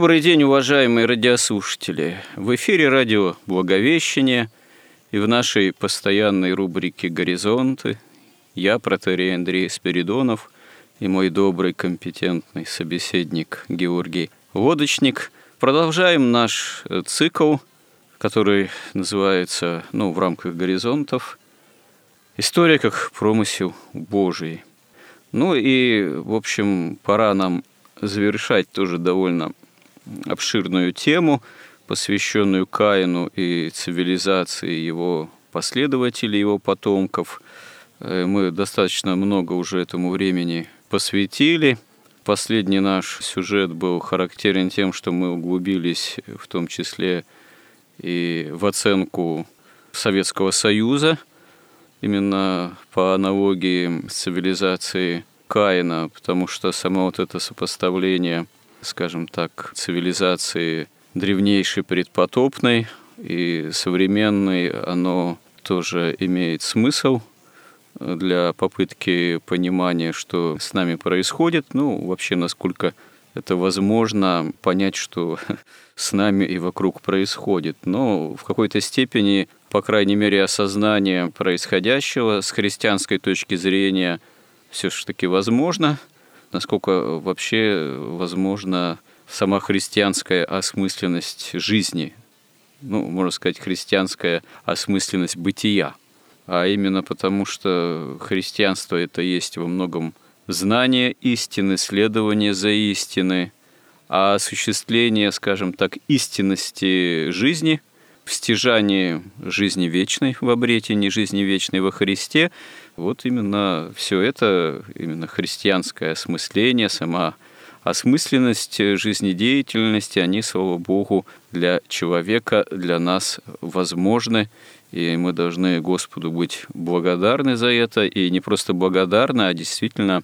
Добрый день, уважаемые радиослушатели! В эфире радио «Благовещение» и в нашей постоянной рубрике «Горизонты» я, протерей Андрей Спиридонов, и мой добрый, компетентный собеседник Георгий Лодочник продолжаем наш э, цикл, который называется, ну, в рамках «Горизонтов», «История как промысел Божий». Ну и, в общем, пора нам завершать тоже довольно обширную тему, посвященную Каину и цивилизации его последователей, его потомков. Э, мы достаточно много уже этому времени посвятили. Последний наш сюжет был характерен тем, что мы углубились в том числе и в оценку Советского Союза, именно по аналогии с цивилизацией Каина, потому что само вот это сопоставление – скажем так, цивилизации древнейшей предпотопной и современной, оно тоже имеет смысл для попытки понимания, что с нами происходит, ну, вообще, насколько это возможно понять, что с нами и вокруг происходит. Но в какой-то степени, по крайней мере, осознание происходящего с христианской точки зрения все-таки возможно – насколько вообще возможна сама христианская осмысленность жизни, ну, можно сказать, христианская осмысленность бытия. А именно потому, что христианство это есть во многом знание истины, следование за истины, а осуществление, скажем так, истинности жизни, в стяжании жизни вечной в обретении жизни вечной во Христе – вот именно все это, именно христианское осмысление, сама осмысленность жизнедеятельности, они, слава Богу, для человека, для нас возможны, и мы должны Господу быть благодарны за это, и не просто благодарны, а действительно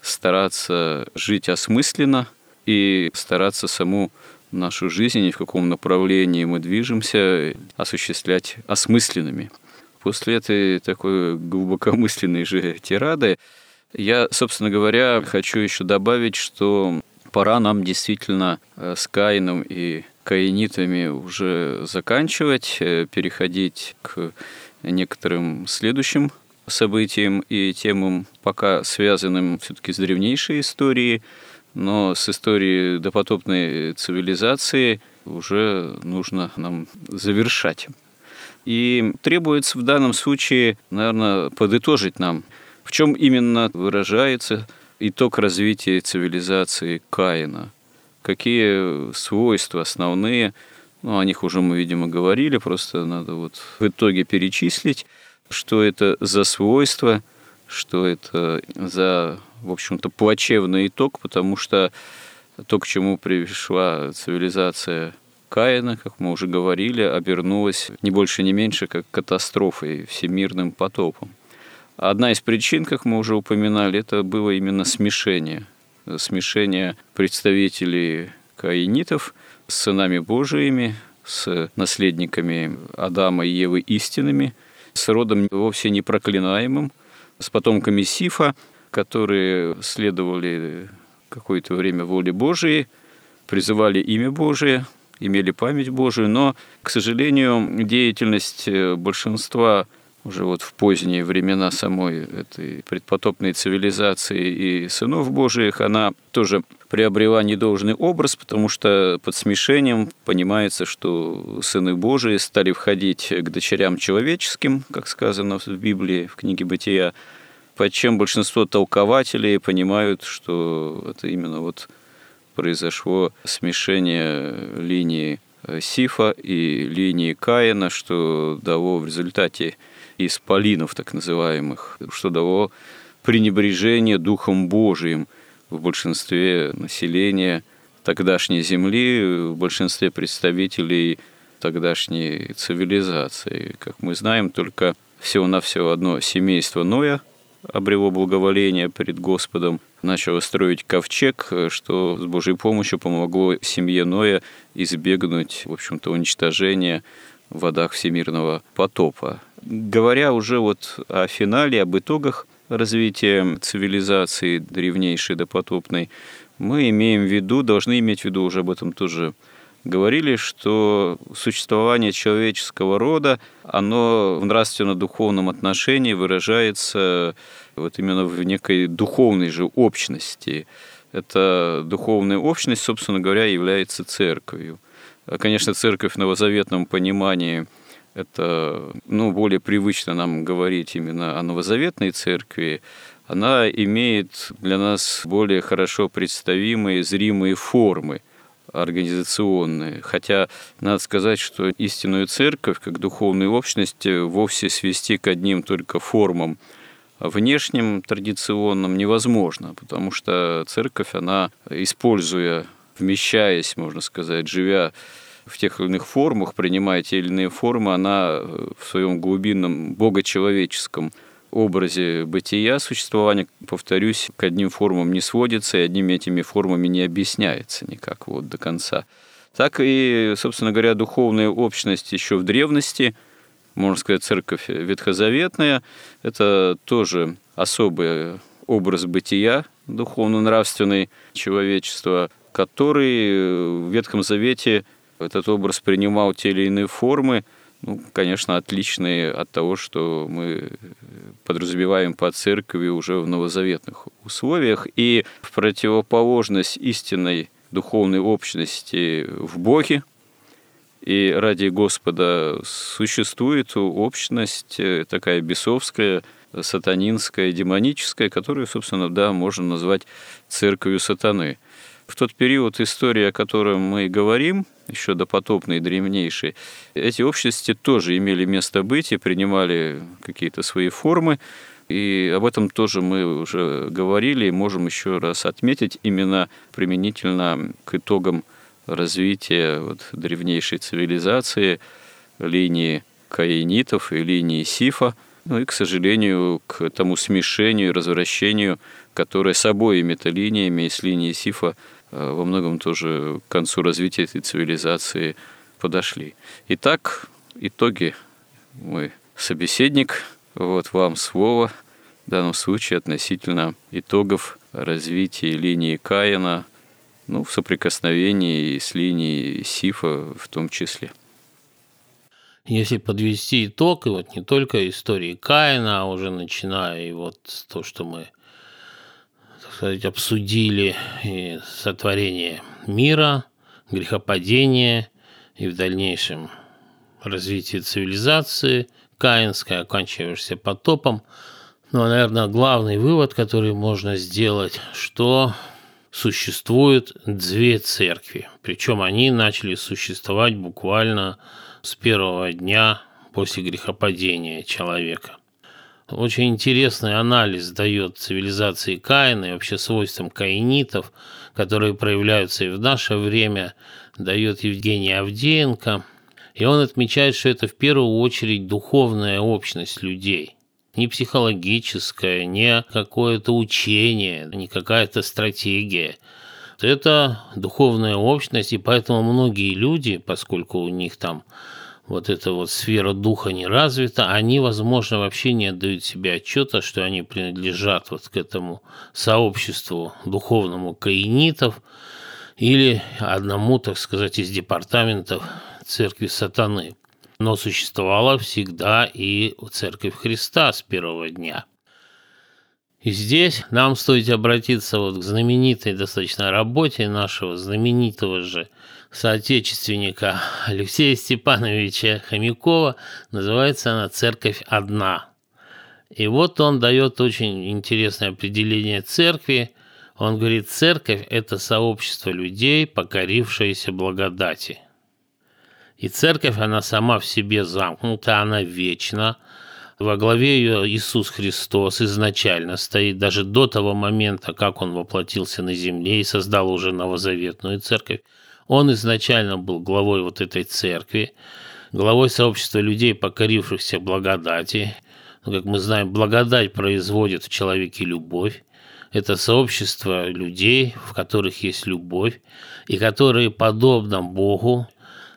стараться жить осмысленно и стараться саму нашу жизнь и в каком направлении мы движемся осуществлять осмысленными. После этой такой глубокомысленной же тирады я, собственно говоря, хочу еще добавить, что пора нам действительно э, с Каином и каинитами уже заканчивать, э, переходить к некоторым следующим событиям и темам, пока связанным все-таки с древнейшей историей, но с историей допотопной цивилизации уже нужно нам завершать. И требуется в данном случае, наверное, подытожить нам, в чем именно выражается итог развития цивилизации Каина. Какие свойства основные, ну, о них уже мы, видимо, говорили, просто надо вот в итоге перечислить, что это за свойства, что это за, в общем-то, плачевный итог, потому что то, к чему пришла цивилизация Каина, как мы уже говорили, обернулась не больше, не меньше, как катастрофой, всемирным потопом. Одна из причин, как мы уже упоминали, это было именно смешение. Смешение представителей каинитов с сынами Божиими, с наследниками Адама и Евы истинными, с родом вовсе не проклинаемым, с потомками Сифа, которые следовали какое-то время воли Божией, призывали имя Божие, имели память Божию, но, к сожалению, деятельность э, большинства уже вот в поздние времена самой этой предпотопной цивилизации и сынов Божиих, она тоже приобрела недолжный образ, потому что под смешением понимается, что сыны Божии стали входить к дочерям человеческим, как сказано в Библии, в книге «Бытия», под чем большинство толкователей понимают, что это именно вот произошло смешение линии Сифа и линии Каина, что дало в результате исполинов так называемых, что дало пренебрежение Духом Божиим в большинстве населения тогдашней земли, в большинстве представителей тогдашней цивилизации. Как мы знаем, только всего-навсего одно семейство Ноя обрело благоволение перед Господом, начало строить ковчег, что с Божьей помощью помогло семье Ноя избегнуть, в общем-то, уничтожения в водах всемирного потопа. Говоря уже вот о финале, об итогах развития цивилизации древнейшей допотопной, мы имеем в виду, должны иметь в виду, уже об этом тоже говорили, что существование человеческого рода, оно в нравственно-духовном отношении выражается вот именно в некой духовной же общности. Эта духовная общность, собственно говоря, является церковью. Конечно, церковь в новозаветном понимании – это ну, более привычно нам говорить именно о новозаветной церкви, она имеет для нас более хорошо представимые, зримые формы организационные. Хотя надо сказать, что истинную церковь, как духовную общность, вовсе свести к одним только формам внешним, традиционным невозможно, потому что церковь, она, используя вмещаясь, можно сказать, живя в тех или иных формах, принимая те или иные формы, она в своем глубинном богочеловеческом образе бытия, существования, повторюсь, к одним формам не сводится и одними этими формами не объясняется никак вот до конца. Так и, собственно говоря, духовная общность еще в древности, можно сказать, церковь ветхозаветная, это тоже особый образ бытия духовно-нравственный человечества, который в Ветхом Завете этот образ принимал те или иные формы, ну, конечно, отличные от того, что мы подразумеваем по церкви уже в новозаветных условиях. И в противоположность истинной духовной общности в Боге и ради Господа существует общность такая бесовская, сатанинская, демоническая, которую, собственно, да, можно назвать церковью сатаны – в тот период истории, о котором мы говорим, еще допотопный, древнейший, эти общности тоже имели место быть и принимали какие-то свои формы. И об этом тоже мы уже говорили и можем еще раз отметить именно применительно к итогам развития вот, древнейшей цивилизации, линии каинитов и линии Сифа, ну и, к сожалению, к тому смешению и развращению, которое с обоими линиями и с линией Сифа во многом тоже к концу развития этой цивилизации подошли. Итак, итоги мой собеседник, вот вам слово в данном случае относительно итогов развития линии Каина, ну, в соприкосновении с линией Сифа в том числе. Если подвести итог, и вот не только истории Каина, а уже начиная и вот то, что мы сказать, обсудили и сотворение мира, грехопадение и в дальнейшем развитие цивилизации каинской, оканчиваешься потопом. Но, наверное, главный вывод, который можно сделать, что существует две церкви. Причем они начали существовать буквально с первого дня после грехопадения человека. Очень интересный анализ дает цивилизации Каина и вообще свойствам каинитов, которые проявляются и в наше время, дает Евгений Авдеенко. И он отмечает, что это в первую очередь духовная общность людей – не психологическое, не какое-то учение, не какая-то стратегия. Это духовная общность, и поэтому многие люди, поскольку у них там вот эта вот сфера духа не развита, они, возможно, вообще не отдают себе отчета, что они принадлежат вот к этому сообществу духовному каинитов или одному, так сказать, из департаментов церкви сатаны. Но существовала всегда и церковь Христа с первого дня. И здесь нам стоит обратиться вот к знаменитой достаточно работе нашего знаменитого же соотечественника Алексея Степановича Хомякова. Называется она «Церковь одна». И вот он дает очень интересное определение церкви. Он говорит, церковь – это сообщество людей, покорившееся благодати. И церковь, она сама в себе замкнута, она вечна. Во главе ее Иисус Христос изначально стоит, даже до того момента, как Он воплотился на земле и создал уже новозаветную церковь. Он изначально был главой вот этой церкви, главой сообщества людей, покорившихся благодати. Но, как мы знаем, благодать производит в человеке любовь. Это сообщество людей, в которых есть любовь, и которые, подобно Богу,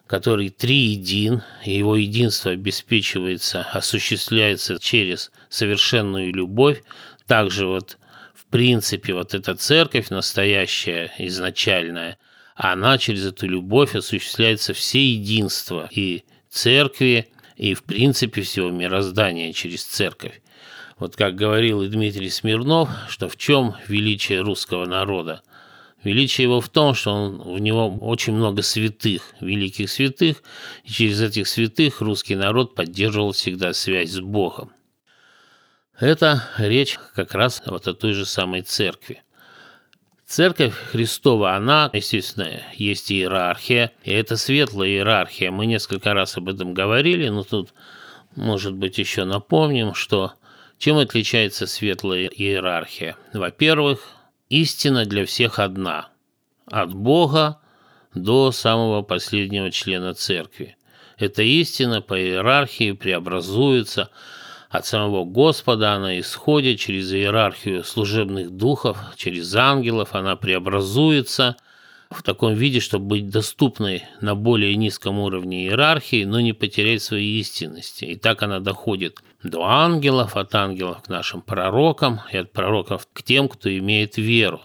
который триедин, и его единство обеспечивается, осуществляется через совершенную любовь, также вот в принципе вот эта церковь настоящая, изначальная – она через эту любовь осуществляется все единство и церкви, и в принципе всего мироздания через церковь. Вот как говорил и Дмитрий Смирнов, что в чем величие русского народа? Величие его в том, что он, в него очень много святых, великих святых, и через этих святых русский народ поддерживал всегда связь с Богом. Это речь как раз вот о той же самой церкви. Церковь Христова, она, естественно, есть иерархия, и это светлая иерархия. Мы несколько раз об этом говорили, но тут, может быть, еще напомним, что чем отличается светлая иерархия? Во-первых, истина для всех одна. От Бога до самого последнего члена церкви. Эта истина по иерархии преобразуется – от самого Господа она исходит через иерархию служебных духов, через ангелов, она преобразуется в таком виде, чтобы быть доступной на более низком уровне иерархии, но не потерять своей истинности. И так она доходит до ангелов, от ангелов к нашим пророкам и от пророков к тем, кто имеет веру.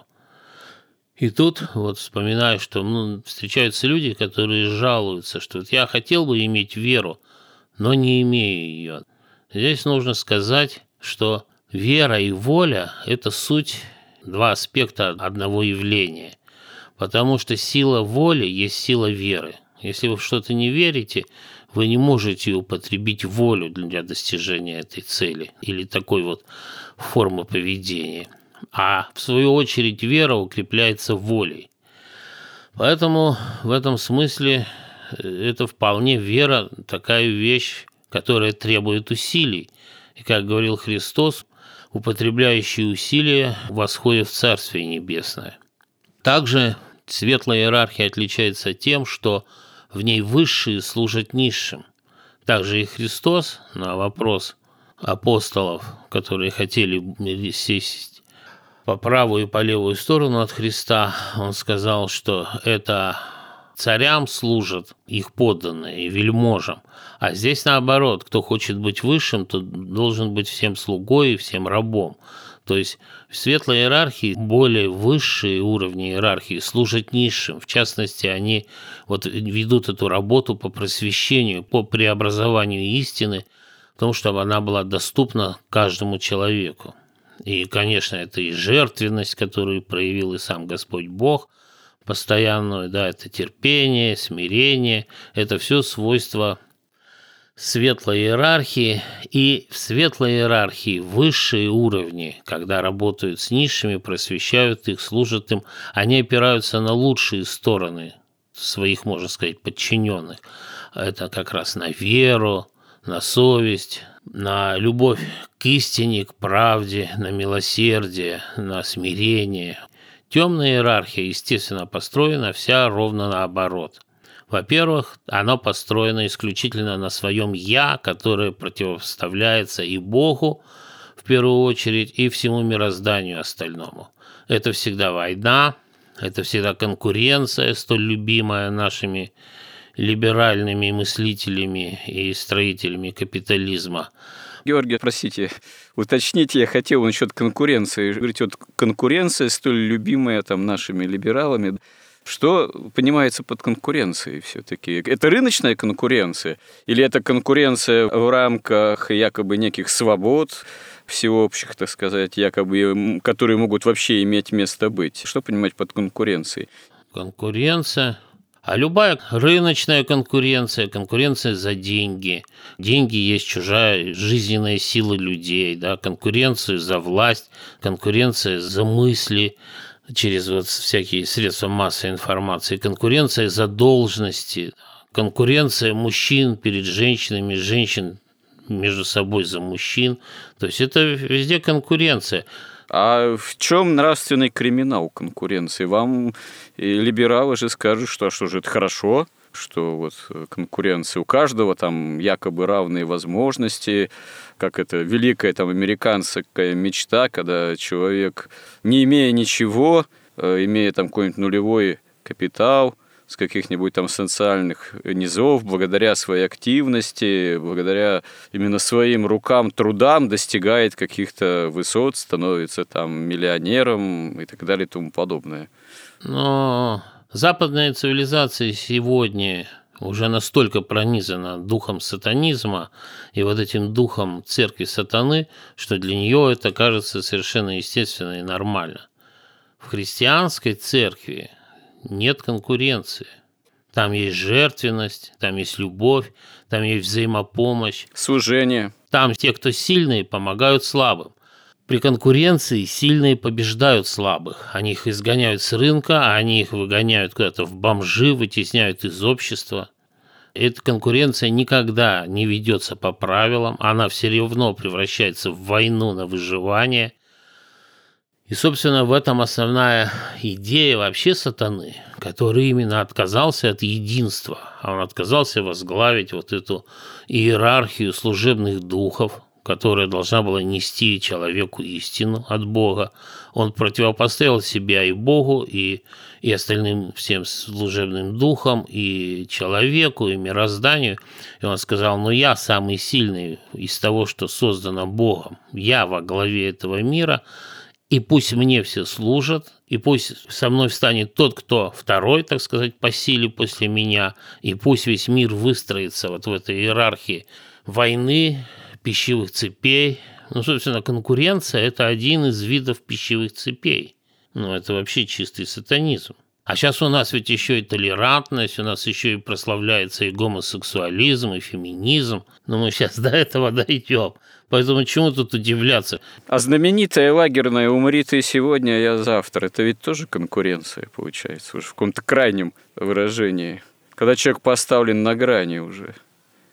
И тут вот вспоминаю, что ну, встречаются люди, которые жалуются, что вот я хотел бы иметь веру, но не имею ее. Здесь нужно сказать, что вера и воля – это суть два аспекта одного явления, потому что сила воли есть сила веры. Если вы в что-то не верите, вы не можете употребить волю для достижения этой цели или такой вот формы поведения. А в свою очередь вера укрепляется волей. Поэтому в этом смысле э, это вполне вера такая вещь, которое требует усилий, и, как говорил Христос, употребляющие усилия восходят в Царствие Небесное. Также светлая иерархия отличается тем, что в ней высшие служат низшим. Также и Христос на вопрос апостолов, которые хотели сесть по правую и по левую сторону от Христа, он сказал, что это царям служат их подданные вельможам, а здесь наоборот, кто хочет быть высшим, то должен быть всем слугой и всем рабом. То есть в светлой иерархии более высшие уровни иерархии служат низшим. В частности, они вот ведут эту работу по просвещению, по преобразованию истины, потому чтобы она была доступна каждому человеку. И, конечно, это и жертвенность, которую проявил и сам Господь Бог постоянную, да, это терпение, смирение, это все свойства светлой иерархии и в светлой иерархии высшие уровни, когда работают с низшими, просвещают их, служат им, они опираются на лучшие стороны своих, можно сказать, подчиненных. Это как раз на веру, на совесть, на любовь к истине, к правде, на милосердие, на смирение. Темная иерархия, естественно, построена вся ровно наоборот. Во-первых, оно построено исключительно на своем «я», которое противоставляется и Богу, в первую очередь, и всему мирозданию остальному. Это всегда война, это всегда конкуренция, столь любимая нашими либеральными мыслителями и строителями капитализма. Георгий, простите, уточните, я хотел насчет конкуренции. Говорите, вот конкуренция столь любимая там нашими либералами. Что понимается под конкуренцией все-таки? Это рыночная конкуренция? Или это конкуренция в рамках якобы неких свобод всеобщих, так сказать, якобы, которые могут вообще иметь место быть? Что понимать под конкуренцией? Конкуренция а любая рыночная конкуренция, конкуренция за деньги. Деньги есть чужая жизненная сила людей, да, конкуренция за власть, конкуренция за мысли, через вот всякие средства массовой информации, конкуренция за должности, конкуренция мужчин перед женщинами, женщин между собой за мужчин. То есть это везде конкуренция. А в чем нравственный криминал конкуренции? Вам либералы же скажут, что, а что же это хорошо, что вот конкуренция у каждого, там якобы равные возможности, как это великая там американская мечта, когда человек, не имея ничего, э, имея там какой-нибудь нулевой капитал, с каких-нибудь там социальных низов, благодаря своей активности, благодаря именно своим рукам, трудам достигает каких-то высот, становится там миллионером и так далее и тому подобное. Но западная цивилизация сегодня уже настолько пронизана духом сатанизма и вот этим духом церкви сатаны, что для нее это кажется совершенно естественно и нормально. В христианской церкви нет конкуренции. Там есть жертвенность, там есть любовь, там есть взаимопомощь. Служение. Там те, кто сильные, помогают слабым. При конкуренции сильные побеждают слабых. Они их изгоняют с рынка, а они их выгоняют куда-то в бомжи, вытесняют из общества. Эта конкуренция никогда не ведется по правилам, она все равно превращается в войну на выживание. И, собственно, в этом основная идея вообще сатаны, который именно отказался от единства. А он отказался возглавить вот эту иерархию служебных духов, которая должна была нести человеку истину от Бога. Он противопоставил себя и Богу, и, и остальным всем служебным духам, и человеку, и мирозданию. И он сказал, ну я самый сильный из того, что создано Богом. Я во главе этого мира – и пусть мне все служат, и пусть со мной встанет тот, кто второй, так сказать, по силе после меня, и пусть весь мир выстроится вот в этой иерархии войны, пищевых цепей. Ну, собственно, конкуренция – это один из видов пищевых цепей. Ну, это вообще чистый сатанизм. А сейчас у нас ведь еще и толерантность, у нас еще и прославляется и гомосексуализм, и феминизм. Но мы сейчас до этого дойдем. Поэтому чему тут удивляться? А знаменитая лагерная «Умри ты сегодня, а я завтра» – это ведь тоже конкуренция, получается, уже в каком-то крайнем выражении. Когда человек поставлен на грани уже.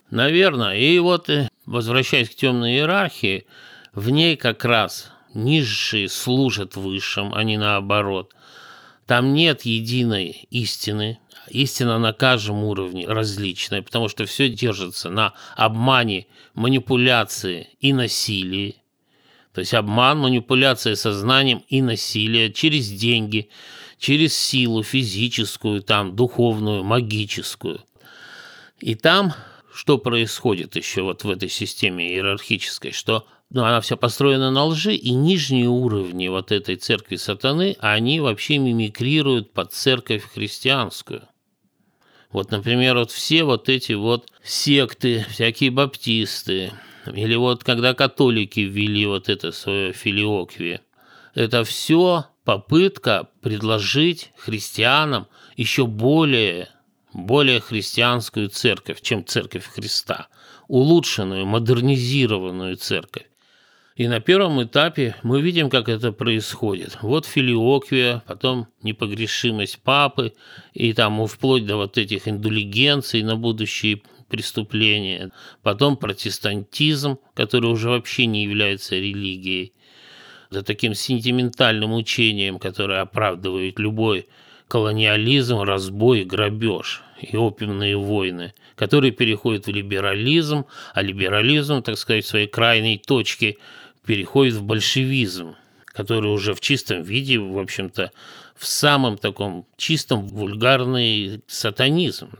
Наверное. И вот, э, возвращаясь к темной иерархии, в ней как раз низшие служат высшим, а не наоборот. Там нет единой истины, истина на каждом уровне различная, потому что все держится на обмане, манипуляции и насилии. То есть обман, манипуляция сознанием и насилие через деньги, через силу физическую, там, духовную, магическую. И там что происходит еще вот в этой системе иерархической, что ну, она вся построена на лжи, и нижние уровни вот этой церкви сатаны, они вообще мимикрируют под церковь христианскую. Вот, например, вот все вот эти вот секты, всякие баптисты, или вот когда католики ввели вот это свое филиоквие, это все попытка предложить христианам еще более, более христианскую церковь, чем церковь Христа, улучшенную, модернизированную церковь. И на первом этапе мы видим, как это происходит. Вот филиоквия, потом непогрешимость папы, и там вплоть до вот этих индулигенций на будущие преступления. Потом протестантизм, который уже вообще не является религией. За таким сентиментальным учением, которое оправдывает любой колониализм, разбой, грабеж и опиумные войны, которые переходят в либерализм, а либерализм, так сказать, в своей крайней точке – переходит в большевизм, который уже в чистом виде, в общем-то, в самом таком чистом вульгарный сатанизм.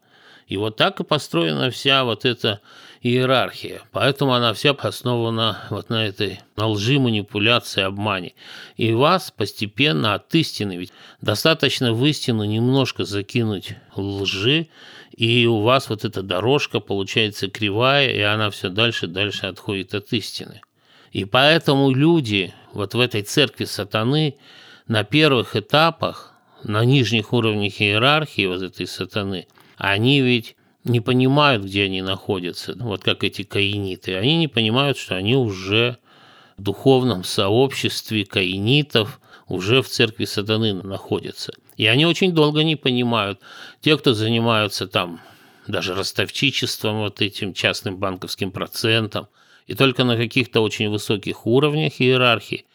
И вот так и построена вся вот эта иерархия. Поэтому она вся основана вот на этой на лжи, манипуляции, обмане. И вас постепенно от истины, ведь достаточно в истину немножко закинуть лжи, и у вас вот эта дорожка получается кривая, и она все дальше дальше отходит от истины. И поэтому люди вот в этой церкви сатаны на первых этапах, на нижних уровнях иерархии вот этой сатаны, они ведь не понимают, где они находятся, вот как эти каиниты. Они не понимают, что они уже в духовном сообществе каинитов, уже в церкви сатаны находятся. И они очень долго не понимают. Те, кто занимаются там даже ростовчичеством, вот этим частным банковским процентом, и только на каких-то очень высоких уровнях иерархии,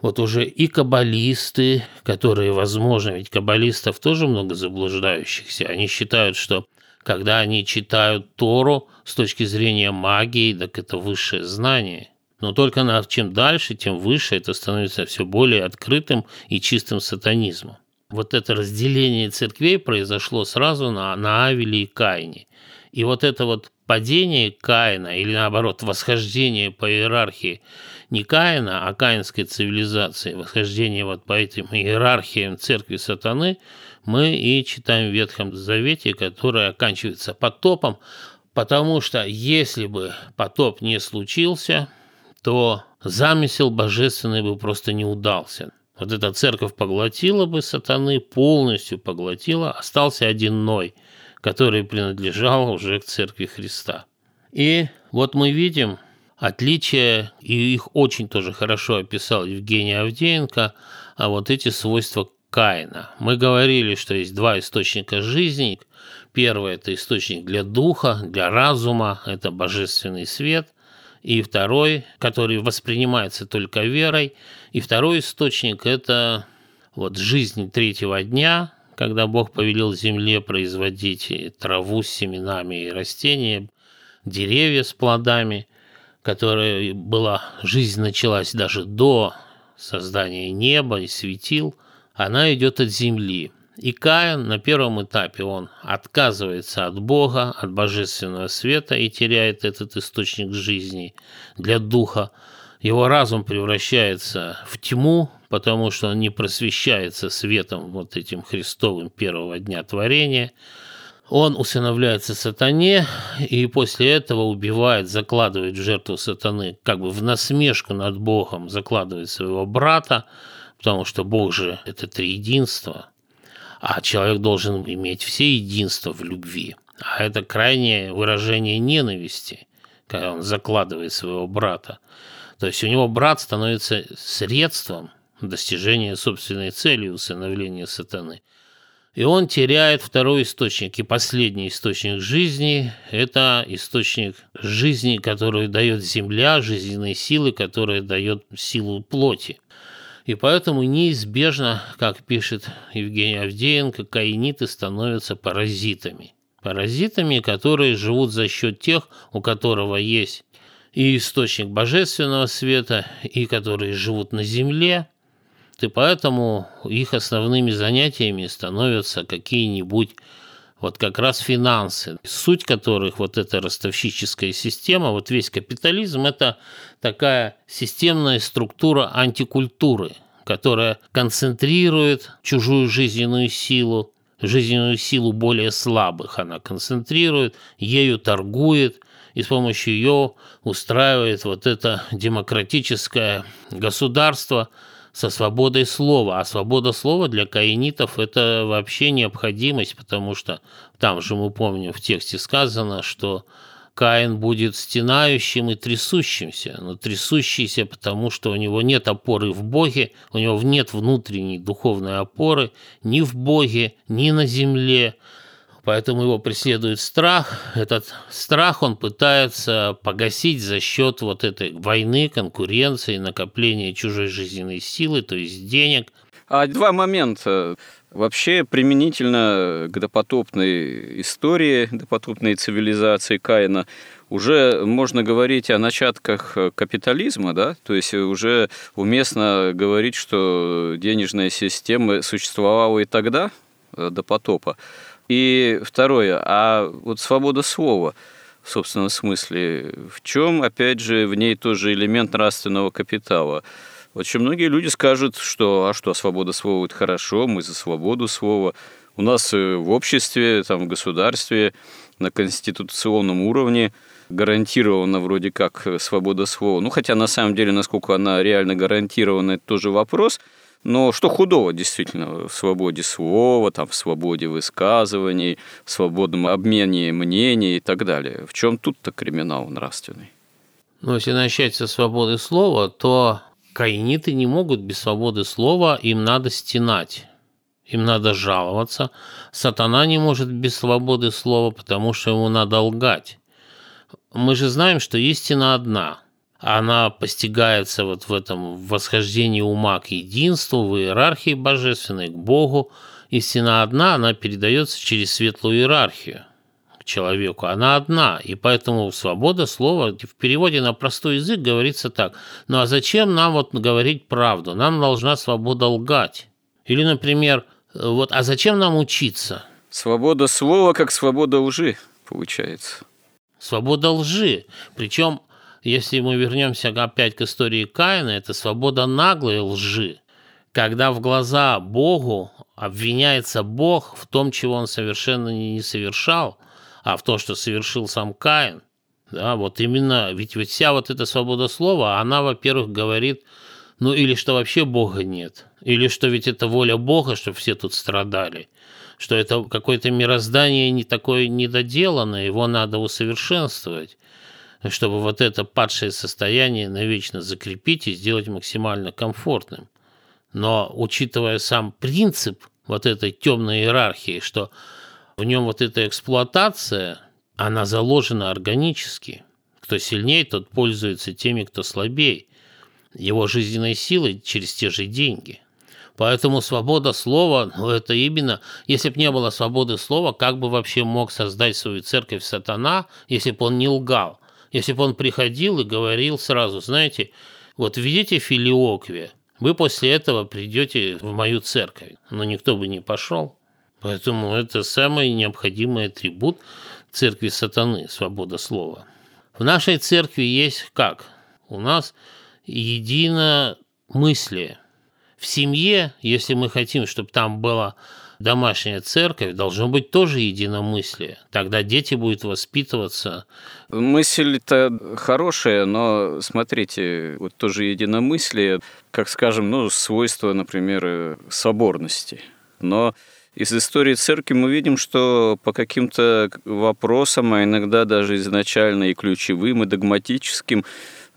вот уже и каббалисты, которые, возможно, ведь каббалистов тоже много заблуждающихся, они считают, что когда они читают Тору с точки зрения магии, так это высшее знание. Но только на, чем дальше, тем выше это становится все более открытым и чистым сатанизмом. Вот это разделение церквей произошло сразу на, на Авеле и Каине. И вот это вот падение Каина, или наоборот, восхождение по иерархии. Не Каина, а каинской цивилизации, восхождение вот по этим иерархиям церкви сатаны, мы и читаем в Ветхом Завете, который оканчивается потопом, потому что если бы потоп не случился, то замысел божественный бы просто не удался. Вот эта церковь поглотила бы сатаны, полностью поглотила, остался один Ной, который принадлежал уже к церкви Христа. И вот мы видим отличия, и их очень тоже хорошо описал Евгений Авдеенко, а вот эти свойства Каина. Мы говорили, что есть два источника жизни. Первый – это источник для духа, для разума, это божественный свет. И второй, который воспринимается только верой. И второй источник – это вот жизнь третьего дня, когда Бог повелел земле производить траву с семенами и растения, деревья с плодами, которая была, жизнь началась даже до создания неба и светил – она идет от земли. И Каин на первом этапе он отказывается от Бога, от божественного света и теряет этот источник жизни для духа. Его разум превращается в тьму, потому что он не просвещается светом вот этим Христовым первого дня творения. Он усыновляется сатане и после этого убивает, закладывает в жертву сатаны, как бы в насмешку над Богом, закладывает своего брата, потому что Бог же – это триединство, а человек должен иметь все единства в любви. А это крайнее выражение ненависти, когда он закладывает своего брата. То есть у него брат становится средством достижения собственной цели усыновления сатаны. И он теряет второй источник. И последний источник жизни – это источник жизни, который дает земля, жизненной силы, которая дает силу плоти. И поэтому неизбежно, как пишет Евгений Авдеенко, каиниты становятся паразитами. Паразитами, которые живут за счет тех, у которого есть и источник божественного света, и которые живут на земле, и поэтому их основными занятиями становятся какие-нибудь вот как раз финансы, суть которых вот эта ростовщическая система, вот весь капитализм – это такая системная структура антикультуры, которая концентрирует чужую жизненную силу, жизненную силу более слабых. Она концентрирует, ею торгует, и с помощью ее устраивает вот это демократическое государство – со свободой слова. А свобода слова для каинитов – это вообще необходимость, потому что там же мы помним в тексте сказано, что Каин будет стенающим и трясущимся, но трясущийся, потому что у него нет опоры в Боге, у него нет внутренней духовной опоры ни в Боге, ни на земле, поэтому его преследует страх. Этот страх он пытается погасить за счет вот этой войны, конкуренции, накопления чужой жизненной силы, то есть денег. А два момента. Вообще, применительно к допотопной истории, допотопной цивилизации Каина, уже можно говорить о начатках капитализма, да, то есть уже уместно говорить, что денежная система существовала и тогда, э, до потопа. И второе, а вот свобода слова в собственном смысле, в чем, опять же, в ней тоже элемент нравственного капитала? Очень многие люди скажут, что а что, свобода слова – это хорошо, мы за свободу слова. У нас э, в обществе, там, в государстве на конституционном уровне гарантирована вроде как свобода слова. Ну, хотя на самом деле, насколько она реально гарантирована, это тоже вопрос – но что худого действительно в свободе слова, там, в свободе высказываний, в свободном обмене мнений и так далее? В чем тут-то криминал нравственный? Ну, если начать со свободы слова, то каиниты не могут без свободы слова, им надо стенать. Им надо жаловаться. Сатана не может без свободы слова, потому что ему надо лгать. Мы же знаем, что истина одна – она постигается вот в этом восхождении ума к единству, в иерархии божественной, к Богу. Истина одна, она передается через светлую иерархию к человеку. Она одна, и поэтому свобода слова в переводе на простой язык говорится так. Ну а зачем нам вот говорить правду? Нам должна свобода лгать. Или, например, вот, а зачем нам учиться? Свобода слова как свобода лжи, получается. Свобода лжи. Причем если мы вернемся опять к истории Каина, это свобода наглой лжи, когда в глаза Богу обвиняется Бог в том, чего он совершенно не совершал, а в том, что совершил сам Каин. Да, вот именно, ведь, ведь вся вот эта свобода слова, она, во-первых, говорит, ну или что вообще Бога нет, или что ведь это воля Бога, чтобы все тут страдали, что это какое-то мироздание не такое недоделанное, его надо усовершенствовать чтобы вот это падшее состояние навечно закрепить и сделать максимально комфортным. Но учитывая сам принцип вот этой темной иерархии, что в нем вот эта эксплуатация, она заложена органически. Кто сильнее, тот пользуется теми, кто слабее. Его жизненной силой через те же деньги. Поэтому свобода слова, ну это именно, если бы не было свободы слова, как бы вообще мог создать свою церковь сатана, если бы он не лгал? Если бы он приходил и говорил сразу, знаете, вот видите филиоквия, вы после этого придете в мою церковь. Но никто бы не пошел. Поэтому это самый необходимый атрибут церкви сатаны, свобода слова. В нашей церкви есть как? У нас единомыслие. В семье, если мы хотим, чтобы там было домашняя церковь, должно быть тоже единомыслие. Тогда дети будут воспитываться. Мысль-то хорошая, но смотрите, вот тоже единомыслие, как скажем, ну, свойство, например, соборности. Но из истории церкви мы видим, что по каким-то вопросам, а иногда даже изначально и ключевым, и догматическим,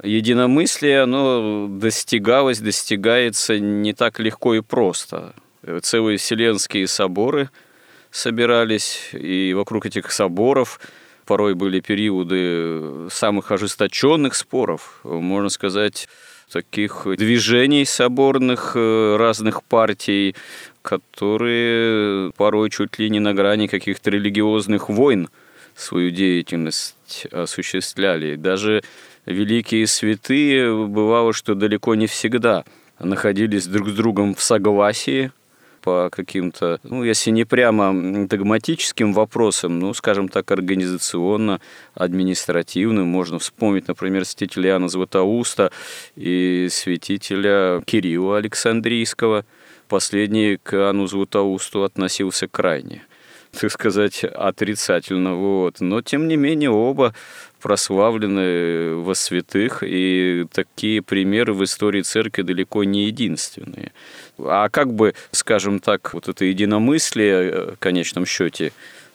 единомыслие, оно достигалось, достигается не так легко и просто. Э, целые вселенские соборы собирались, и вокруг этих соборов порой были периоды самых ожесточенных споров, можно сказать, таких движений соборных э, разных партий, которые порой чуть ли не на грани каких-то религиозных войн свою деятельность осуществляли. Даже великие святые бывало, что далеко не всегда находились друг с другом в согласии, по каким-то, ну, если не прямо догматическим вопросам, ну, скажем так, организационно, административным. Можно вспомнить, например, святителя Иоанна Златоуста и святителя Кирилла Александрийского. Последний к Иоанну Златоусту относился крайне так сказать, отрицательно. Вот. Но, тем не менее, оба прославлены во святых, и такие примеры в истории церкви далеко не единственные. А как бы, скажем так, вот это единомыслие э, в конечном счете,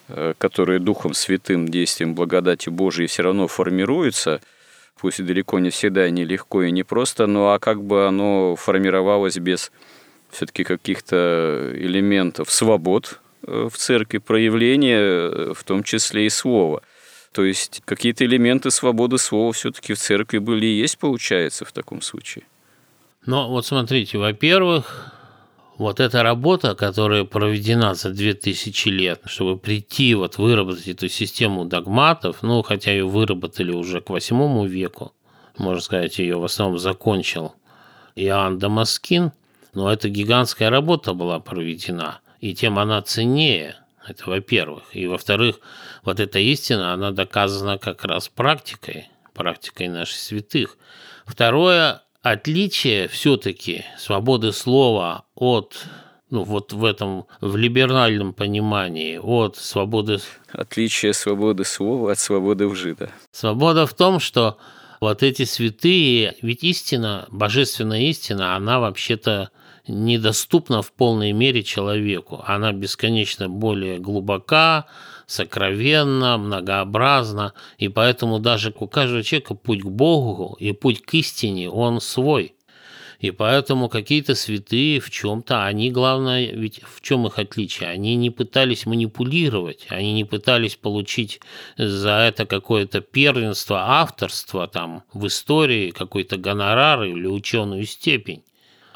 э, которое Духом Святым, действием благодати Божией все равно формируется, пусть и далеко не всегда, не легко и не просто, но а как бы оно формировалось без все-таки каких-то элементов свобод э, в церкви, проявления, в том числе и слова – то есть какие-то элементы свободы слова все-таки в церкви были и есть, получается, в таком случае. Но вот смотрите, во-первых, вот эта работа, которая проведена за 2000 лет, чтобы прийти, вот выработать эту систему догматов, ну, хотя ее выработали уже к восьмому веку, можно сказать, ее в основном закончил Иоанн Дамаскин, но эта гигантская работа была проведена, и тем она ценнее – Это во-первых. И во-вторых, вот эта истина, она доказана как раз практикой, практикой наших святых. Второе отличие все-таки свободы слова от ну, вот в этом, в либеральном понимании, от свободы... Отличие свободы слова от свободы лжи, да. Свобода в том, что вот эти святые, ведь истина, божественная истина, она вообще-то недоступна в полной мере человеку. Она бесконечно более глубока, сокровенна, многообразна, и поэтому даже у каждого человека путь к Богу и путь к истине, он свой. И поэтому какие-то святые в чем-то, они, главное, ведь в чем их отличие? Они не пытались манипулировать, они не пытались получить за это какое-то первенство, авторство там в истории, какой-то гонорар или ученую степень.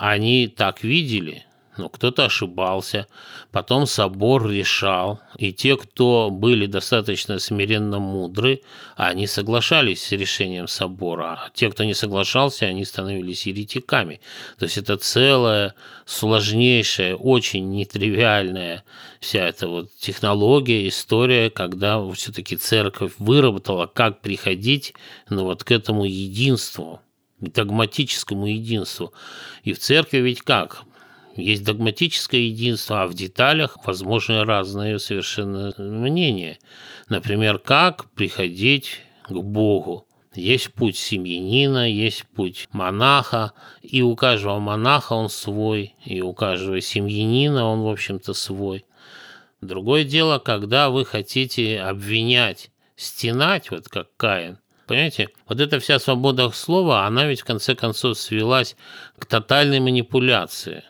Они так видели, но кто-то ошибался. Потом собор решал, и те, кто были достаточно смиренно мудры, они соглашались с решением собора, а те, кто не соглашался, они становились еретиками. То есть это целая сложнейшая, очень нетривиальная вся эта вот технология, история, когда все-таки церковь выработала, как приходить ну, вот к этому единству, догматическому единству. И в церкви ведь как? Есть догматическое единство, а в деталях возможны разные совершенно мнения. Например, как приходить к Богу. Есть путь семьянина, есть путь монаха, и у каждого монаха он свой, и у каждого семьянина он, в общем-то, свой. Другое дело, когда вы хотите обвинять, стенать, вот как Каин, Понимаете, вот эта вся свобода слова, она ведь в конце концов свелась к тотальной манипуляции.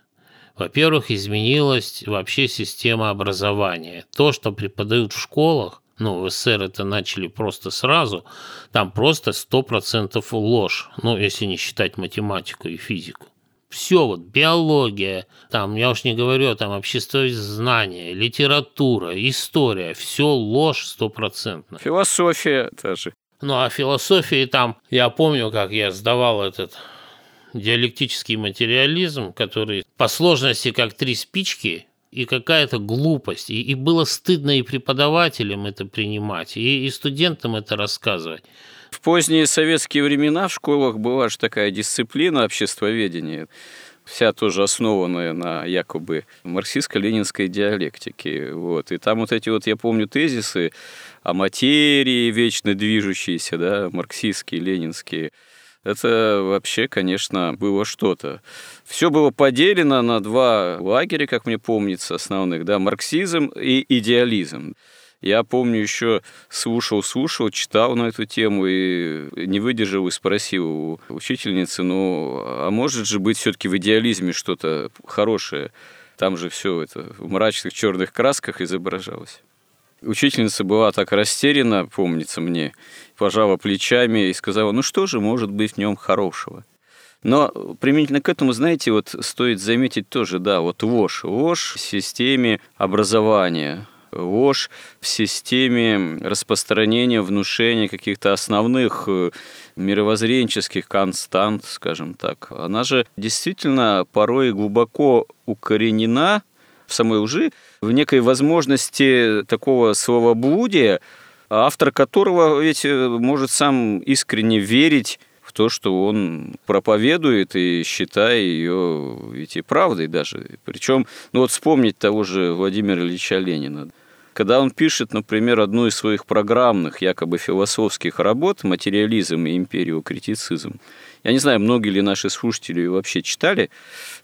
Во-первых, изменилась вообще система образования. То, что преподают в школах, ну, в СССР это начали просто сразу, там просто 100% ложь, ну, если не считать математику и физику. Все, вот биология, там, я уж не говорю, там, общество знания, литература, история, все ложь стопроцентно. Философия тоже. Ну, а философии там, я помню, как я сдавал этот диалектический материализм, который по сложности как три спички, и какая-то глупость. И, и было стыдно и преподавателям это принимать, и, и студентам это рассказывать. В поздние советские времена в школах была же такая дисциплина обществоведения, вся тоже основанная на якобы марксистско-ленинской диалектике. Вот. И там вот эти вот, я помню, тезисы о материи вечно движущиеся, да, марксистские, ленинские – это вообще, конечно, было что-то. Все было поделено на два лагеря, как мне помнится, основных, да, марксизм и идеализм. Я помню, еще слушал, слушал, читал на эту тему и не выдержал и спросил у учительницы, ну, а может же быть все-таки в идеализме что-то хорошее? Там же все это в мрачных черных красках изображалось. Учительница была так растеряна, помнится мне, пожала плечами и сказала, ну что же может быть в нем хорошего? Но применительно к этому, знаете, вот стоит заметить тоже, да, вот ложь. Ложь в системе образования, ложь в системе распространения, внушения каких-то основных э, мировоззренческих констант, скажем так. Она же действительно порой глубоко укоренена в самой лжи, в некой возможности такого словоблудия, автор которого ведь э, может сам искренне верить в то, что он проповедует и считая ее ведь и правдой даже. Причем, ну вот вспомнить того же Владимира Ильича Ленина. Когда он пишет, например, одну из своих программных, якобы философских работ «Материализм и империокритицизм», я не знаю, многие ли наши слушатели вообще читали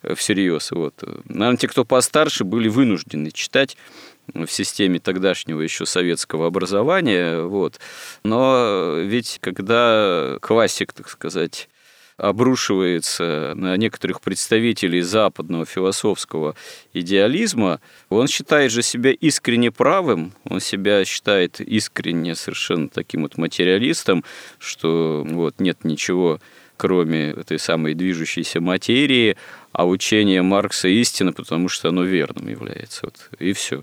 э, всерьез. Вот. Наверное, те, кто постарше, были вынуждены читать в системе тогдашнего еще советского образования. Вот. Но ведь когда классик, так сказать, обрушивается на некоторых представителей западного философского идеализма, он считает же себя искренне правым, он себя считает искренне совершенно таким вот материалистом, что вот нет ничего кроме этой самой движущейся материи, а учение Маркса истина, потому что оно верным является. Вот, и все.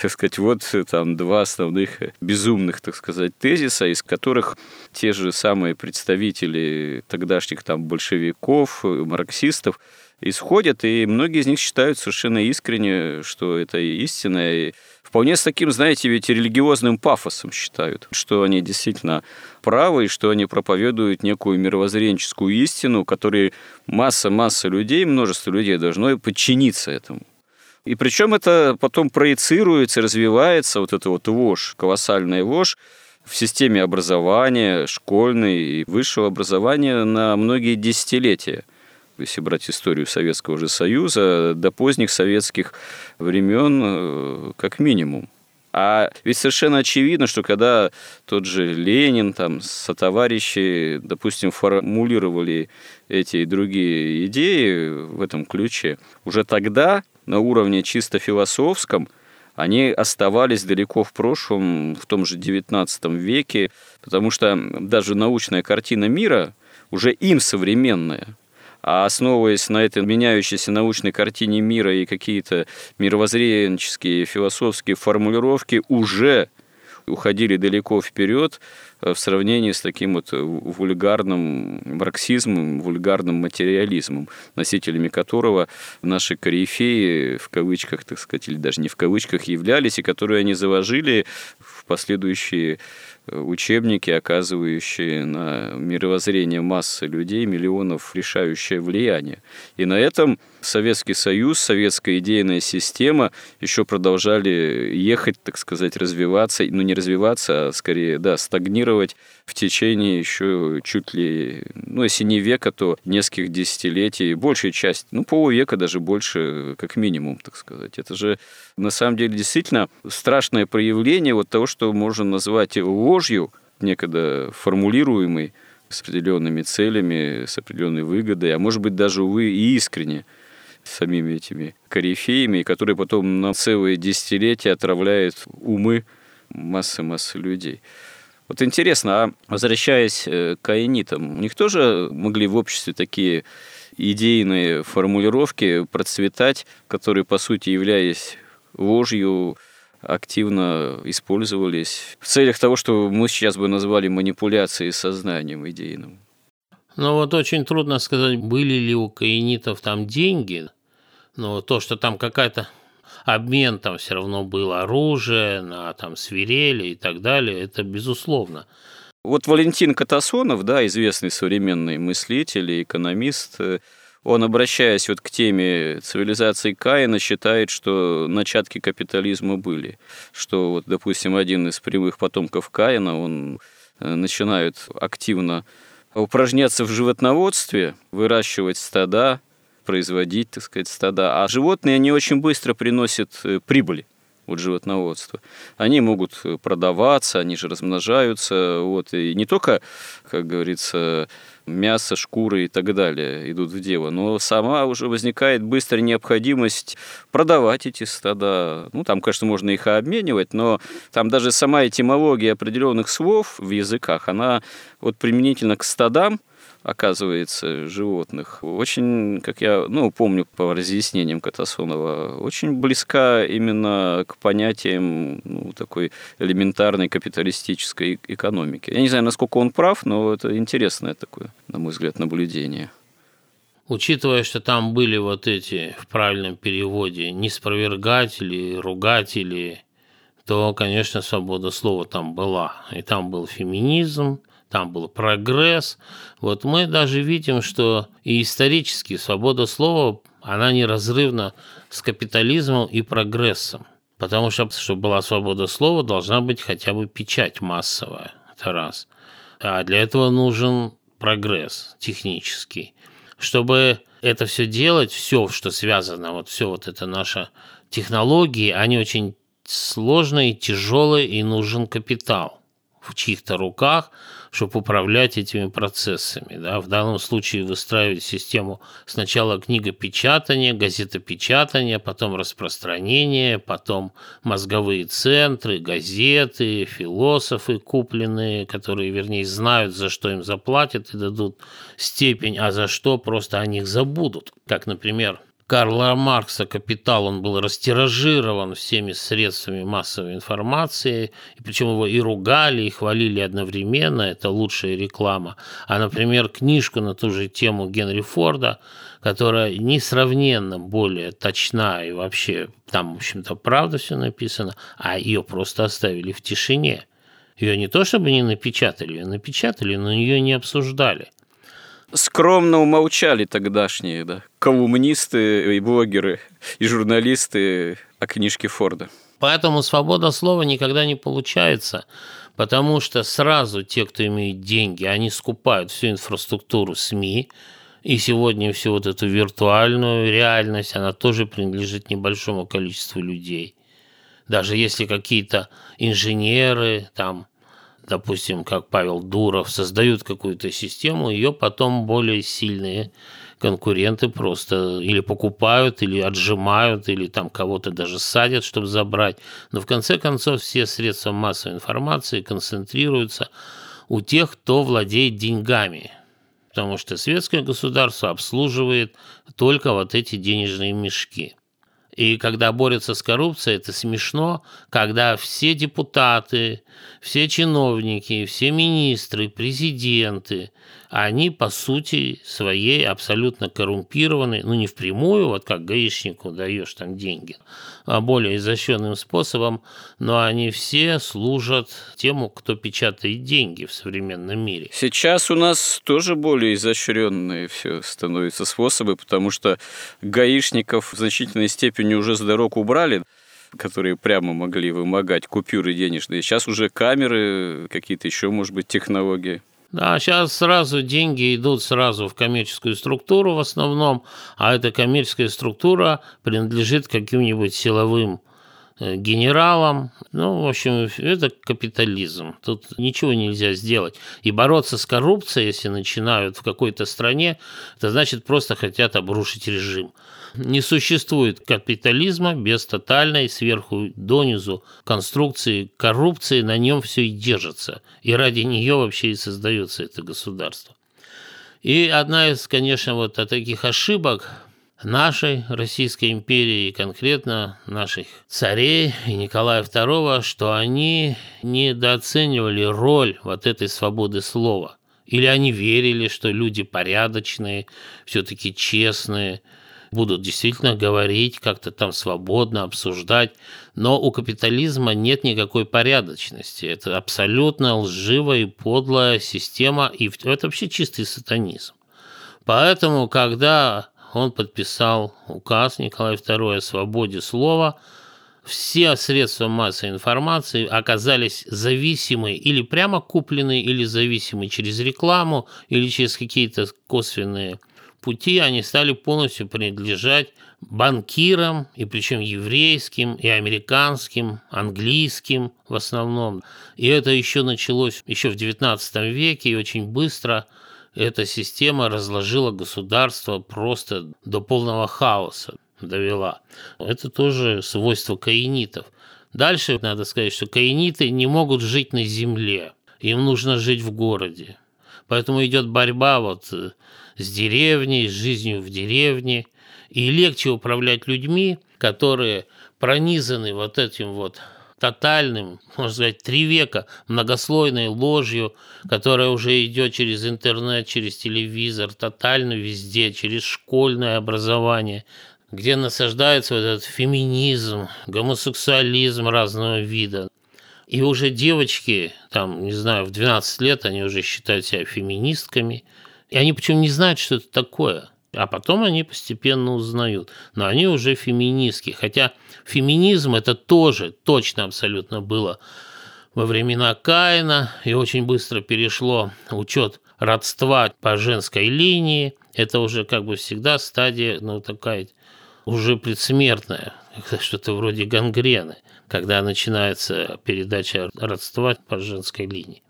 Так сказать, вот там два основных безумных, так сказать, тезиса, из которых те же самые представители тогдашних там большевиков, марксистов, исходят, и многие из них считают совершенно искренне, что это истина. И вполне с таким, знаете, ведь религиозным пафосом считают, что они действительно правы, и что они проповедуют некую мировоззренческую истину, которой масса-масса людей, множество людей должно подчиниться этому. И причем это потом проецируется, развивается, вот эта вот вошь, колоссальная вошь, в системе образования, школьной и высшего образования на многие десятилетия – если брать историю Советского же Союза, до поздних советских времен э, как минимум. А ведь совершенно очевидно, что когда тот же Ленин, там, сотоварищи, допустим, формулировали эти и другие идеи в этом ключе, уже тогда на уровне чисто философском они оставались далеко в прошлом, в том же XIX веке, потому что даже научная картина мира уже им современная, а основываясь на этой меняющейся научной картине мира и какие-то мировоззренческие, философские формулировки уже уходили далеко вперед в сравнении с таким вот вульгарным марксизмом, вульгарным материализмом, носителями которого наши корифеи, в кавычках, так сказать, или даже не в кавычках, являлись, и которые они заложили в последующие учебники, оказывающие на мировоззрение массы людей, миллионов решающее влияние. И на этом Советский Союз, советская идейная система еще продолжали ехать, так сказать, развиваться, ну не развиваться, а скорее, да, стагнировать в течение еще чуть ли, ну если не века, то нескольких десятилетий, большая часть, ну полувека даже больше, как минимум, так сказать. Это же на самом деле действительно страшное проявление вот того, что можно назвать ложью, некогда формулируемой, с определенными целями, с определенной выгодой, а может быть даже, увы, и искренне самими этими корифеями, которые потом на целые десятилетия отравляют умы массы-массы людей. Вот интересно, а возвращаясь э, к аэнитам, у них тоже могли в обществе такие идейные формулировки процветать, которые, по сути, являясь ложью, активно использовались в целях того, что мы сейчас бы назвали манипуляцией сознанием идейным. Ну вот очень трудно сказать, были ли у каинитов там деньги, но то, что там какая-то обмен там все равно был оружие, на там свирели и так далее, это безусловно. Вот Валентин Катасонов, да, известный современный мыслитель и экономист, э, он, обращаясь вот к теме цивилизации Каина, считает, что начатки капитализма были. Что, вот, допустим, один из прямых потомков Каина, он э, начинает активно упражняться в животноводстве, выращивать стада, производить, так сказать, стада. А животные, они очень быстро приносят э, прибыли вот животноводства. Они могут э, продаваться, они же размножаются. Вот, и не только, как говорится, мясо, шкуры и так далее идут в дело, но сама уже возникает быстрая необходимость продавать эти стада. Ну, там, конечно, можно их обменивать, но там даже сама этимология определенных слов в языках, она вот применительно к стадам, оказывается, животных, очень, как я ну, помню по разъяснениям Катасонова, очень близка именно к понятиям ну, такой элементарной капиталистической экономики. Я не знаю, насколько он прав, но это интересное такое, на мой взгляд, наблюдение. Учитывая, что там были вот эти, в правильном переводе, неспровергатели, ругатели, то, конечно, свобода слова там была. И там был феминизм, там был прогресс. Вот мы даже видим, что и исторически свобода слова, она неразрывна с капитализмом и прогрессом. Потому что, чтобы была свобода слова, должна быть хотя бы печать массовая. Это раз. А для этого нужен прогресс технический. Чтобы это все делать, все, что связано, вот все вот это наша технологии, они очень сложные, тяжелые и нужен капитал в чьих-то руках – чтобы управлять этими процессами. Да? В данном случае выстраивать систему сначала книгопечатания, газетопечатания, потом распространения, потом мозговые центры, газеты, философы купленные, которые, вернее, знают, за что им заплатят и дадут степень, а за что просто о них забудут. Как, например, Карла Маркса «Капитал», он был растиражирован всеми средствами массовой информации, и причем его и ругали, и хвалили одновременно, это лучшая реклама. А, например, книжку на ту же тему Генри Форда, которая несравненно более точна и вообще там, в общем-то, правда все написано, а ее просто оставили в тишине. Ее не то чтобы не напечатали, ее напечатали, но ее не обсуждали – скромно умолчали тогдашние да, колумнисты и блогеры и журналисты о книжке Форда. Поэтому свобода слова никогда не получается, потому что сразу те, кто имеет деньги, они скупают всю инфраструктуру СМИ, и сегодня всю вот эту виртуальную реальность, она тоже принадлежит небольшому количеству людей. Даже если какие-то инженеры, там, допустим, как Павел Дуров, создают какую-то систему, ее потом более сильные конкуренты просто или покупают, или отжимают, или там кого-то даже садят, чтобы забрать. Но в конце концов все средства массовой информации концентрируются у тех, кто владеет деньгами. Потому что светское государство обслуживает только вот эти денежные мешки. И когда борются с коррупцией, это смешно, когда все депутаты, все чиновники, все министры, президенты, они по сути своей абсолютно коррумпированы, ну не впрямую, вот как гаишнику даешь там деньги, а более изощренным способом, но они все служат тему, кто печатает деньги в современном мире. Сейчас у нас тоже более изощренные все становятся способы, потому что гаишников в значительной степени уже с дорог убрали которые прямо могли вымогать купюры денежные. Сейчас уже камеры, какие-то еще, может быть, технологии. Да, сейчас сразу деньги идут сразу в коммерческую структуру в основном, а эта коммерческая структура принадлежит каким-нибудь силовым э, генералам. Ну, в общем, это капитализм. Тут ничего нельзя сделать. И бороться с коррупцией, если начинают в какой-то стране, это значит просто хотят обрушить режим. Не существует капитализма без тотальной сверху донизу конструкции коррупции, на нем все и держится. И ради нее вообще и создается это государство. И одна из, конечно, вот таких ошибок нашей Российской империи, и конкретно наших царей и Николая II, что они недооценивали роль вот этой свободы слова. Или они верили, что люди порядочные, все-таки честные, будут действительно говорить, как-то там свободно обсуждать, но у капитализма нет никакой порядочности. Это абсолютно лживая и подлая система, и это вообще чистый сатанизм. Поэтому, когда он подписал указ Николая II о свободе слова, все средства массовой информации оказались зависимы или прямо куплены, или зависимы через рекламу, или через какие-то косвенные пути они стали полностью принадлежать банкирам, и причем еврейским, и американским, английским в основном. И это еще началось еще в XIX веке, и очень быстро эта система разложила государство просто до полного хаоса довела. Это тоже свойство каинитов. Дальше надо сказать, что каиниты не могут жить на земле, им нужно жить в городе. Поэтому идет борьба вот э, с деревней, с жизнью в деревне. И легче управлять людьми, которые пронизаны вот этим вот тотальным, можно сказать, три века многослойной ложью, которая уже идет через интернет, через телевизор, тотально везде, через школьное образование, где насаждается вот этот феминизм, гомосексуализм разного вида. И уже девочки, там, не знаю, в 12 лет они уже считают себя феминистками – и они почему не знают, что это такое. А потом они постепенно узнают. Но они уже феминистки. Хотя феминизм это тоже точно абсолютно было во времена Каина и очень быстро перешло учет родства по женской линии. Это уже как бы всегда стадия, ну, такая уже предсмертная, что-то вроде гангрены, когда начинается передача родства по женской линии.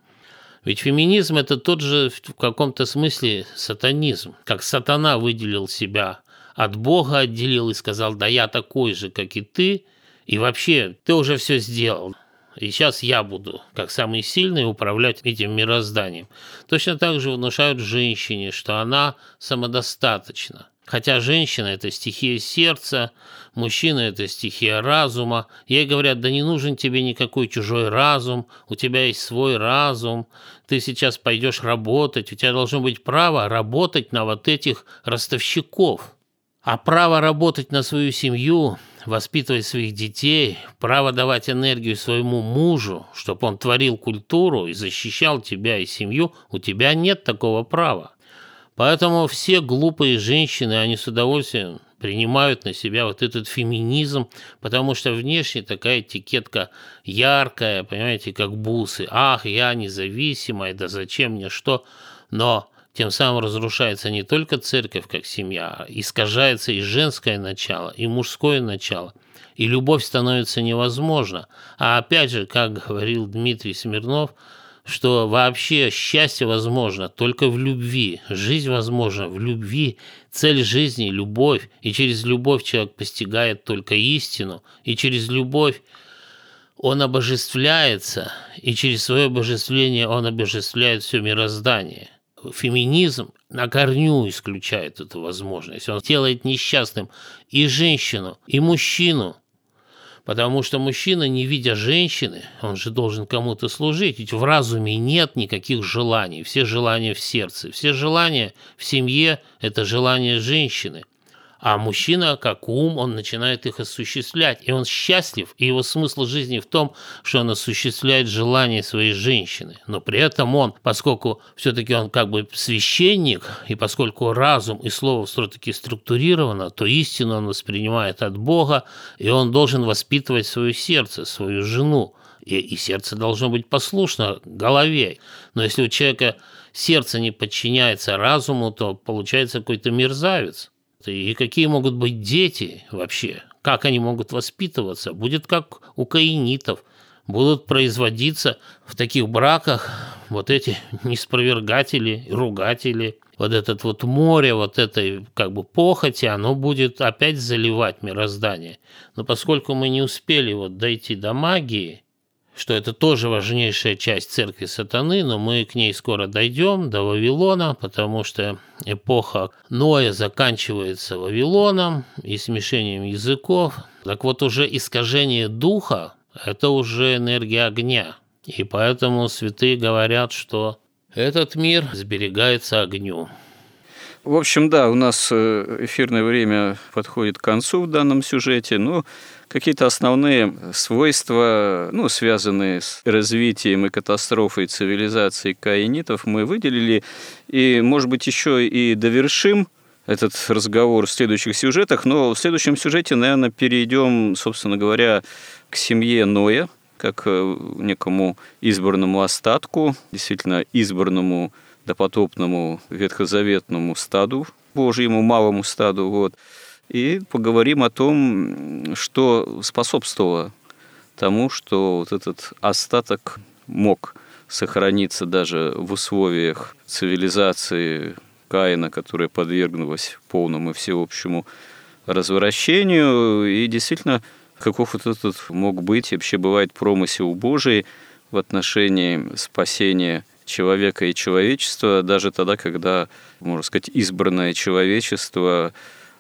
Ведь феминизм – это тот же в каком-то смысле сатанизм. Как сатана выделил себя от Бога, отделил и сказал, да я такой же, как и ты, и вообще ты уже все сделал. И сейчас я буду, как самый сильный, управлять этим мирозданием. Точно так же внушают женщине, что она самодостаточна. Хотя женщина – это стихия сердца, мужчина – это стихия разума. Ей говорят, да не нужен тебе никакой чужой разум, у тебя есть свой разум, ты сейчас пойдешь работать, у тебя должно быть право работать на вот этих ростовщиков. А право работать на свою семью, воспитывать своих детей, право давать энергию своему мужу, чтобы он творил культуру и защищал тебя и семью, у тебя нет такого права. Поэтому все глупые женщины, они с удовольствием принимают на себя вот этот феминизм, потому что внешне такая этикетка яркая, понимаете, как бусы. Ах, я независимая, да зачем мне что? Но тем самым разрушается не только церковь как семья, искажается и женское начало, и мужское начало, и любовь становится невозможна. А опять же, как говорил Дмитрий Смирнов, что вообще счастье возможно только в любви, жизнь возможна в любви, цель жизни – любовь, и через любовь человек постигает только истину, и через любовь он обожествляется, и через свое обожествление он обожествляет все мироздание. Феминизм на корню исключает эту возможность. Он делает несчастным и женщину, и мужчину – Потому что мужчина, не видя женщины, он же должен кому-то служить. Ведь в разуме нет никаких желаний. Все желания в сердце. Все желания в семье – это желание женщины. А мужчина, как ум, он начинает их осуществлять. И он счастлив, и его смысл жизни в том, что он осуществляет желание своей женщины. Но при этом он, поскольку все-таки он как бы священник, и поскольку разум и слово все-таки структурировано, то истину он воспринимает от Бога, и он должен воспитывать свое сердце, свою жену. И, и сердце должно быть послушно голове. Но если у человека сердце не подчиняется разуму, то получается какой-то мерзавец. И какие могут быть дети вообще? Как они могут воспитываться? Будет как у каинитов. Будут производиться в таких браках вот эти неспровергатели, ругатели. Вот этот вот море, вот этой как бы похоти, оно будет опять заливать мироздание. Но поскольку мы не успели вот дойти до магии, что это тоже важнейшая часть церкви сатаны, но мы к ней скоро дойдем, до Вавилона, потому что эпоха Ноя заканчивается Вавилоном и смешением языков. Так вот уже искажение духа – это уже энергия огня. И поэтому святые говорят, что этот мир сберегается огню. В общем, да, у нас э, эфирное время подходит к концу в данном сюжете, но какие-то основные свойства, ну, связанные с развитием и катастрофой цивилизации каинитов, мы выделили, и, может быть, еще и довершим этот разговор в следующих сюжетах, но в следующем сюжете, наверное, перейдем, собственно говоря, к семье Ноя, как э, некому избранному остатку, действительно избранному допотопному ветхозаветному стаду, Божьему малому стаду, вот, и поговорим о том, что способствовало тому, что вот этот остаток мог сохраниться даже в условиях цивилизации Каина, которая подвергнулась полному и всеобщему развращению. И действительно, каков вот этот мог быть, вообще бывает промысел Божий в отношении спасения человека и человечества, даже тогда, когда, можно сказать, избранное человечество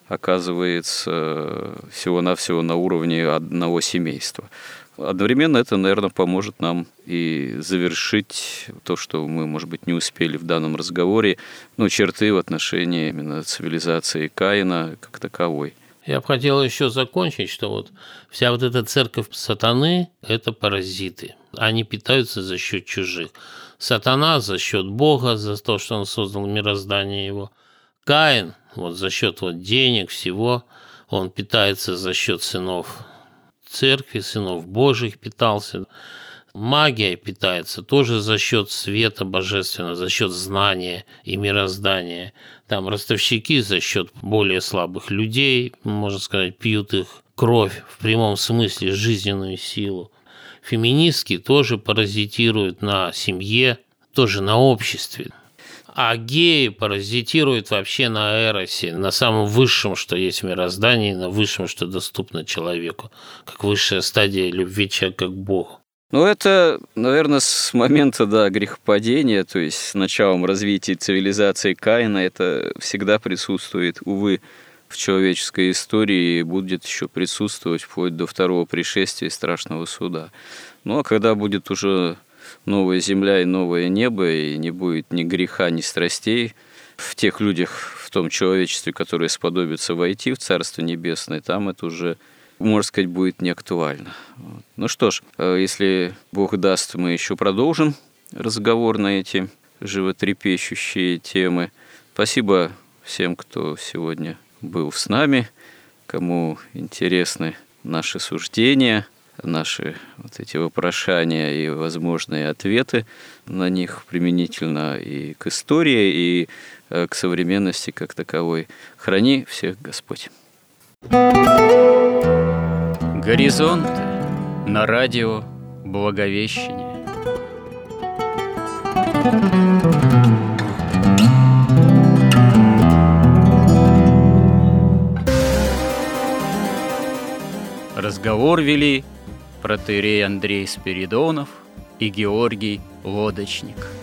оказывается всего-навсего на уровне одного семейства. Одновременно это, наверное, поможет нам и завершить то, что мы, может быть, не успели в данном разговоре, ну, черты в отношении именно цивилизации Каина как таковой. Я бы хотел еще закончить, что вот вся вот эта церковь сатаны – это паразиты. Они питаются за счет чужих. Сатана за счет Бога, за то, что он создал мироздание его. Каин вот за счет вот денег, всего, он питается за счет сынов церкви, сынов Божьих питался. Магия питается тоже за счет света божественного, за счет знания и мироздания. Там ростовщики за счет более слабых людей, можно сказать, пьют их кровь в прямом смысле, жизненную силу. Феминистки тоже паразитируют на семье, тоже на обществе. А геи паразитируют вообще на эросе, на самом высшем, что есть в мироздании, на высшем, что доступно человеку, как высшая стадия любви человека к Богу. Ну, это, наверное, с момента, да, грехопадения, то есть с началом развития цивилизации Каина, это всегда присутствует, увы, в человеческой истории и будет еще присутствовать вплоть до второго пришествия страшного суда. Ну, а когда будет уже новая земля и новое небо, и не будет ни греха, ни страстей в тех людях, в том человечестве, которое сподобится войти в Царство Небесное, там это уже можно сказать, будет не актуально. Ну что ж, э, если Бог даст, мы еще продолжим разговор на эти животрепещущие темы. Спасибо всем, кто сегодня был с нами, кому интересны наши суждения, наши вот эти вопрошания и возможные ответы на них применительно и к истории, и э, к современности как таковой. Храни всех Господь. Горизонт на радио Благовещение. Разговор вели протерей Андрей Спиридонов и Георгий Лодочник.